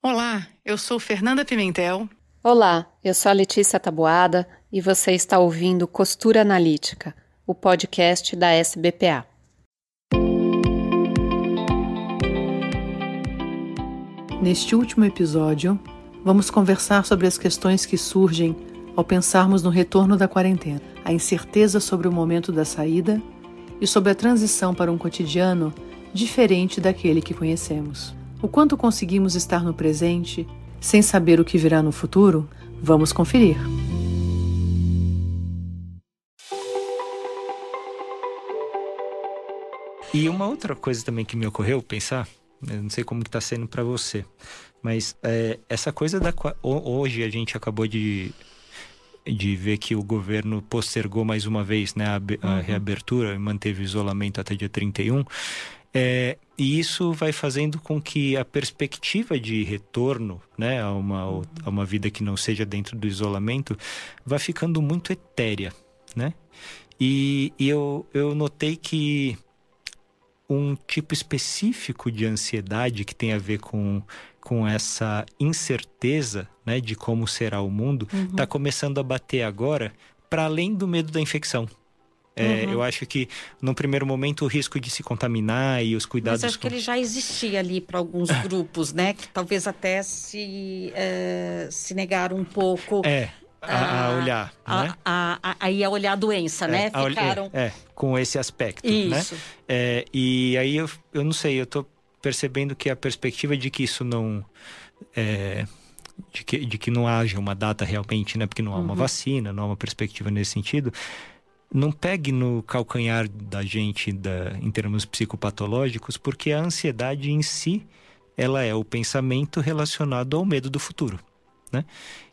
Olá, eu sou Fernanda Pimentel. Olá, eu sou a Letícia Taboada e você está ouvindo Costura Analítica, o podcast da SBPA. Neste último episódio, vamos conversar sobre as questões que surgem ao pensarmos no retorno da quarentena, a incerteza sobre o momento da saída e sobre a transição para um cotidiano diferente daquele que conhecemos. O quanto conseguimos estar no presente sem saber o que virá no futuro? Vamos conferir. E uma outra coisa também que me ocorreu pensar, eu não sei como que está sendo para você, mas é, essa coisa da hoje a gente acabou de de ver que o governo postergou mais uma vez né, a, a uhum. reabertura e manteve o isolamento até dia 31. É, e isso vai fazendo com que a perspectiva de retorno né, a, uma, a uma vida que não seja dentro do isolamento vá ficando muito etérea. Né? E, e eu, eu notei que um tipo específico de ansiedade que tem a ver com, com essa incerteza né, de como será o mundo está uhum. Tá começando a bater agora para além do medo da infecção. É, uhum. Eu acho que, no primeiro momento, o risco de se contaminar e os cuidados... Mas acho com... que ele já existia ali para alguns grupos, né? Que talvez até se, uh, se negaram um pouco... É. A, a, olhar, a, né? A, a, a, a olhar a doença, é, né? Ficaram... É, é, com esse aspecto, né? Isso. né? É, e aí, eu, eu não sei, eu tô percebendo que a perspectiva de que isso não... É, de, que, de que não haja uma data realmente, né? Porque não há uma uhum. vacina, não há uma perspectiva nesse sentido não pegue no calcanhar da gente da, em termos psicopatológicos, porque a ansiedade em si ela é o pensamento relacionado ao medo do futuro. Né?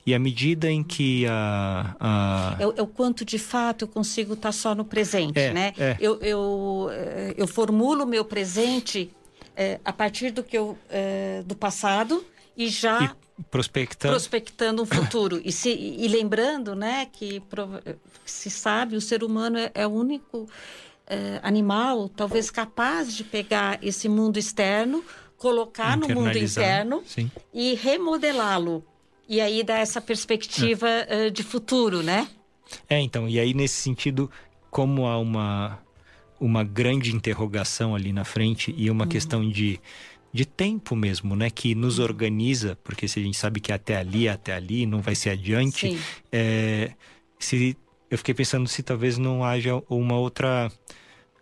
E à medida em que a. a... É, é, o quanto de fato eu consigo estar só no presente, é, né? É. Eu, eu, eh, eu formulo o meu presente é, a partir do que eu, é, do passado e já prospectando. prospectando um futuro. e, se, e lembrando né, que se sabe, o ser humano é, é o único é, animal, talvez capaz de pegar esse mundo externo, colocar no mundo interno sim. e remodelá-lo. E aí dar essa perspectiva é. de futuro, né? É, então, e aí nesse sentido, como há uma, uma grande interrogação ali na frente e uma uhum. questão de de tempo mesmo, né? Que nos organiza, porque se a gente sabe que até ali, até ali, não vai ser adiante. É, se eu fiquei pensando se talvez não haja uma outra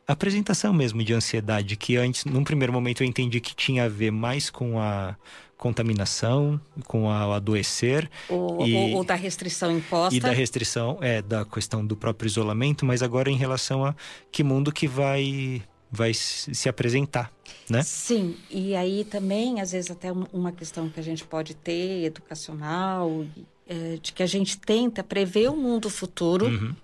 apresentação mesmo de ansiedade que antes, num primeiro momento, eu entendi que tinha a ver mais com a contaminação, com a, o adoecer. Ou, e, ou, ou, da restrição imposta. E da restrição, é, da questão do próprio isolamento, mas agora em relação a que mundo que vai vai se apresentar, né? Sim, e aí também, às vezes, até uma questão que a gente pode ter, educacional, é, de que a gente tenta prever o mundo futuro uhum.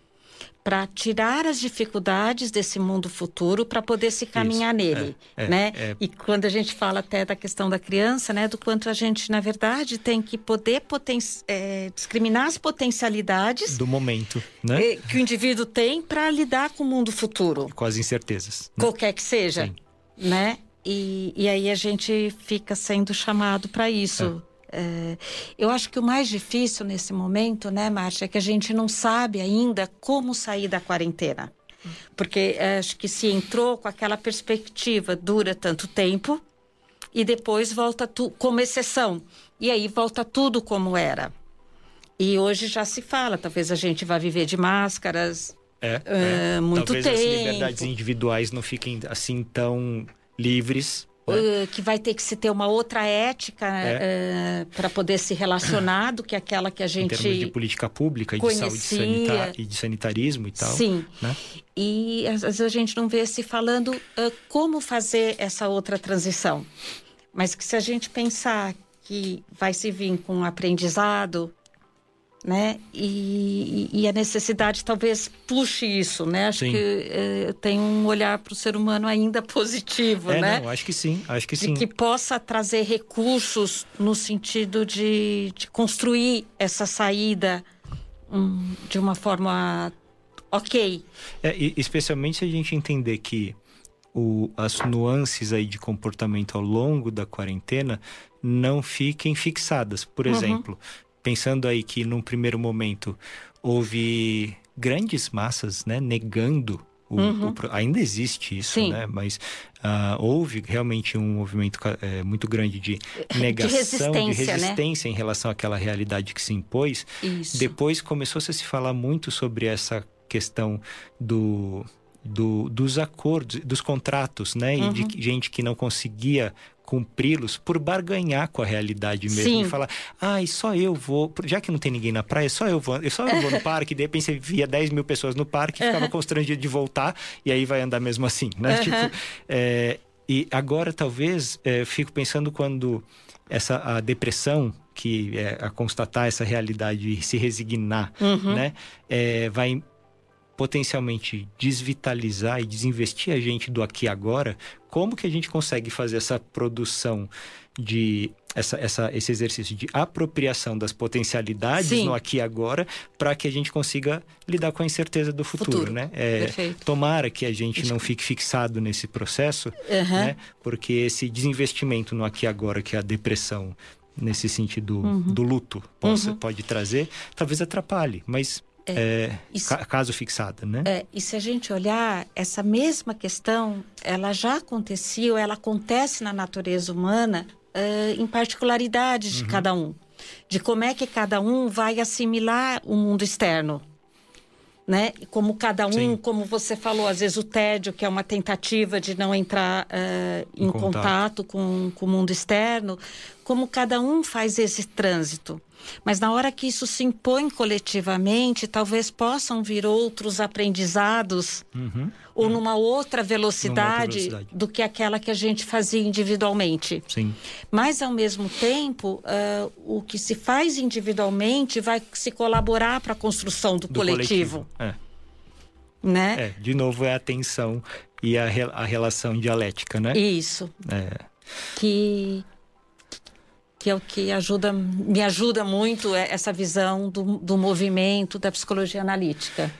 Para tirar as dificuldades desse mundo futuro para poder se caminhar Isso, nele, é, é, né? É, e quando a gente fala até da questão da criança, né, do quanto a gente, na verdade, tem que poder poten é, discriminar as potencialidades do momento, né? É, que o indivíduo tem para lidar com o mundo futuro, com as incertezas, né? qualquer que seja, Sim. né? E, e aí a gente fica sendo chamado para isso. É, eu acho que o mais difícil nesse momento, né, Márcia, é que a gente não sabe ainda como sair da quarentena. Porque é, acho que se entrou com aquela perspectiva, dura tanto tempo e depois volta tu, como exceção. E aí volta tudo como era. E hoje já se fala, talvez a gente vá viver de máscaras é, uh, é. muito talvez tempo. as liberdades individuais não fiquem assim tão livres né? que vai ter que se ter uma outra ética é. uh, para poder se relacionar do que aquela que a gente. Em termos de política pública e de saúde sanitar, e de sanitarismo e tal. Sim. Né? E às vezes a gente não vê se falando uh, como fazer essa outra transição. Mas que se a gente pensar que vai se vir com um aprendizado, né? E, e, a necessidade talvez puxe isso, né? Acho sim. que é, tem um olhar para o ser humano ainda positivo, é, né? Não, acho que sim, acho que de sim. Que possa trazer recursos no sentido de, de construir essa saída um, de uma forma ok. É, especialmente se a gente entender que o, as nuances aí de comportamento ao longo da quarentena não fiquem fixadas. Por uhum. Pensando aí que num primeiro momento houve grandes massas né, negando o, uhum. o, ainda existe isso, Sim. né? Mas uh, houve realmente um movimento é, muito grande de negação, de resistência, de resistência né? em relação àquela realidade que se impôs. Isso. Depois começou-se a se falar muito sobre essa questão do, do, dos acordos, dos contratos, né? Uhum. E de uhum. gente que não conseguia cumpri-los por barganhar com a realidade mesmo Sim. e falar, ah, e só eu vou, já que não tem ninguém na praia, só eu vou, só eu vou no parque, de repente você via 10 mil pessoas no parque, ficava uhum. constrangido de voltar e aí vai andar mesmo assim, né? Uhum. Tipo, é, e agora talvez é, fico pensando quando essa a depressão que é a constatar essa realidade e se resignar, uhum. né, é, vai potencialmente desvitalizar e desinvestir a gente do aqui e agora, como que a gente consegue fazer essa produção de essa, essa, esse exercício de apropriação das potencialidades Sim. no aqui e agora para que a gente consiga lidar com a incerteza do futuro, futuro. né? É, tomara que a gente não fique fixado nesse processo, uhum. né? Porque esse desinvestimento no aqui e agora que é a depressão nesse sentido uhum. do luto possa, uhum. pode trazer, talvez atrapalhe, mas é, isso, caso fixada, né? É, e se a gente olhar, essa mesma questão, ela já aconteceu, ela acontece na natureza humana uh, em particularidades de uhum. cada um. De como é que cada um vai assimilar o mundo externo. Né? Como cada um, Sim. como você falou, às vezes o tédio, que é uma tentativa de não entrar uh, em, em, contato, contato com, com o mundo externo, como cada um faz esse trânsito. Mas na hora que isso se impõe coletivamente, talvez possam vir outros aprendizados uhum. ou uhum. numa outra velocidade, velocidade, do que aquela que a gente fazia individualmente. Sim. Mas, ao mesmo tempo, uh, o que se faz individualmente vai se colaborar para a construção do, do coletivo. coletivo. É. Né? É, de novo, é a tensão e a, a relação dialética, né? Isso. É. Que que é o que ajuda, me ajuda muito é essa visão do, do movimento da psicologia analítica.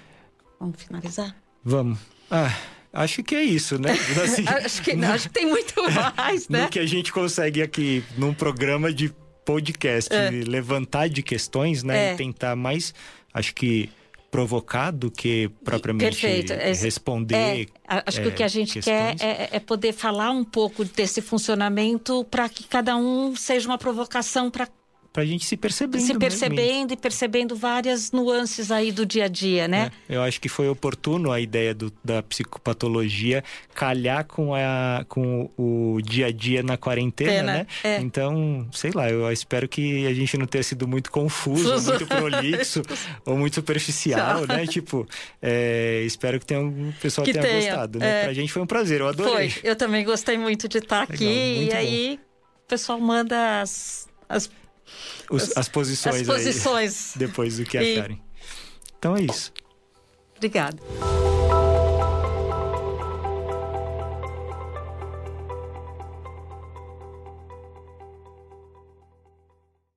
Vamos finalizar? Vamos. Ah, acho que é isso, né? Assim, acho, que, não, acho que tem muito mais, né? No que a gente consegue aqui num programa de podcast é. levantar de questões, né? É. E tentar mais, acho que provocar do que propriamente Perfeito. responder. É, acho que o que a é, gente questões. quer é, é, poder falar um pouco desse funcionamento para que cada um seja uma provocação para para a gente se percebendo. Se percebendo e percebendo várias nuances aí do dia a dia, né? É, eu acho que foi oportuno a ideia do, da psicopatologia calhar com, a, com o dia a dia na quarentena, Pena, né? É. Então, sei lá, eu espero que a gente não tenha sido muito confuso, muito prolixo ou muito superficial, né? Tipo, é, espero que tenha um pessoal que tenha, tenha gostado, né? É. Pra gente foi um prazer, eu adorei. Foi, eu também gostei muito de estar aqui. Legal, e aí, o pessoal manda as, as os, as, posições, as posições. Aí, depois do que acharem. Então é isso. Obrigada.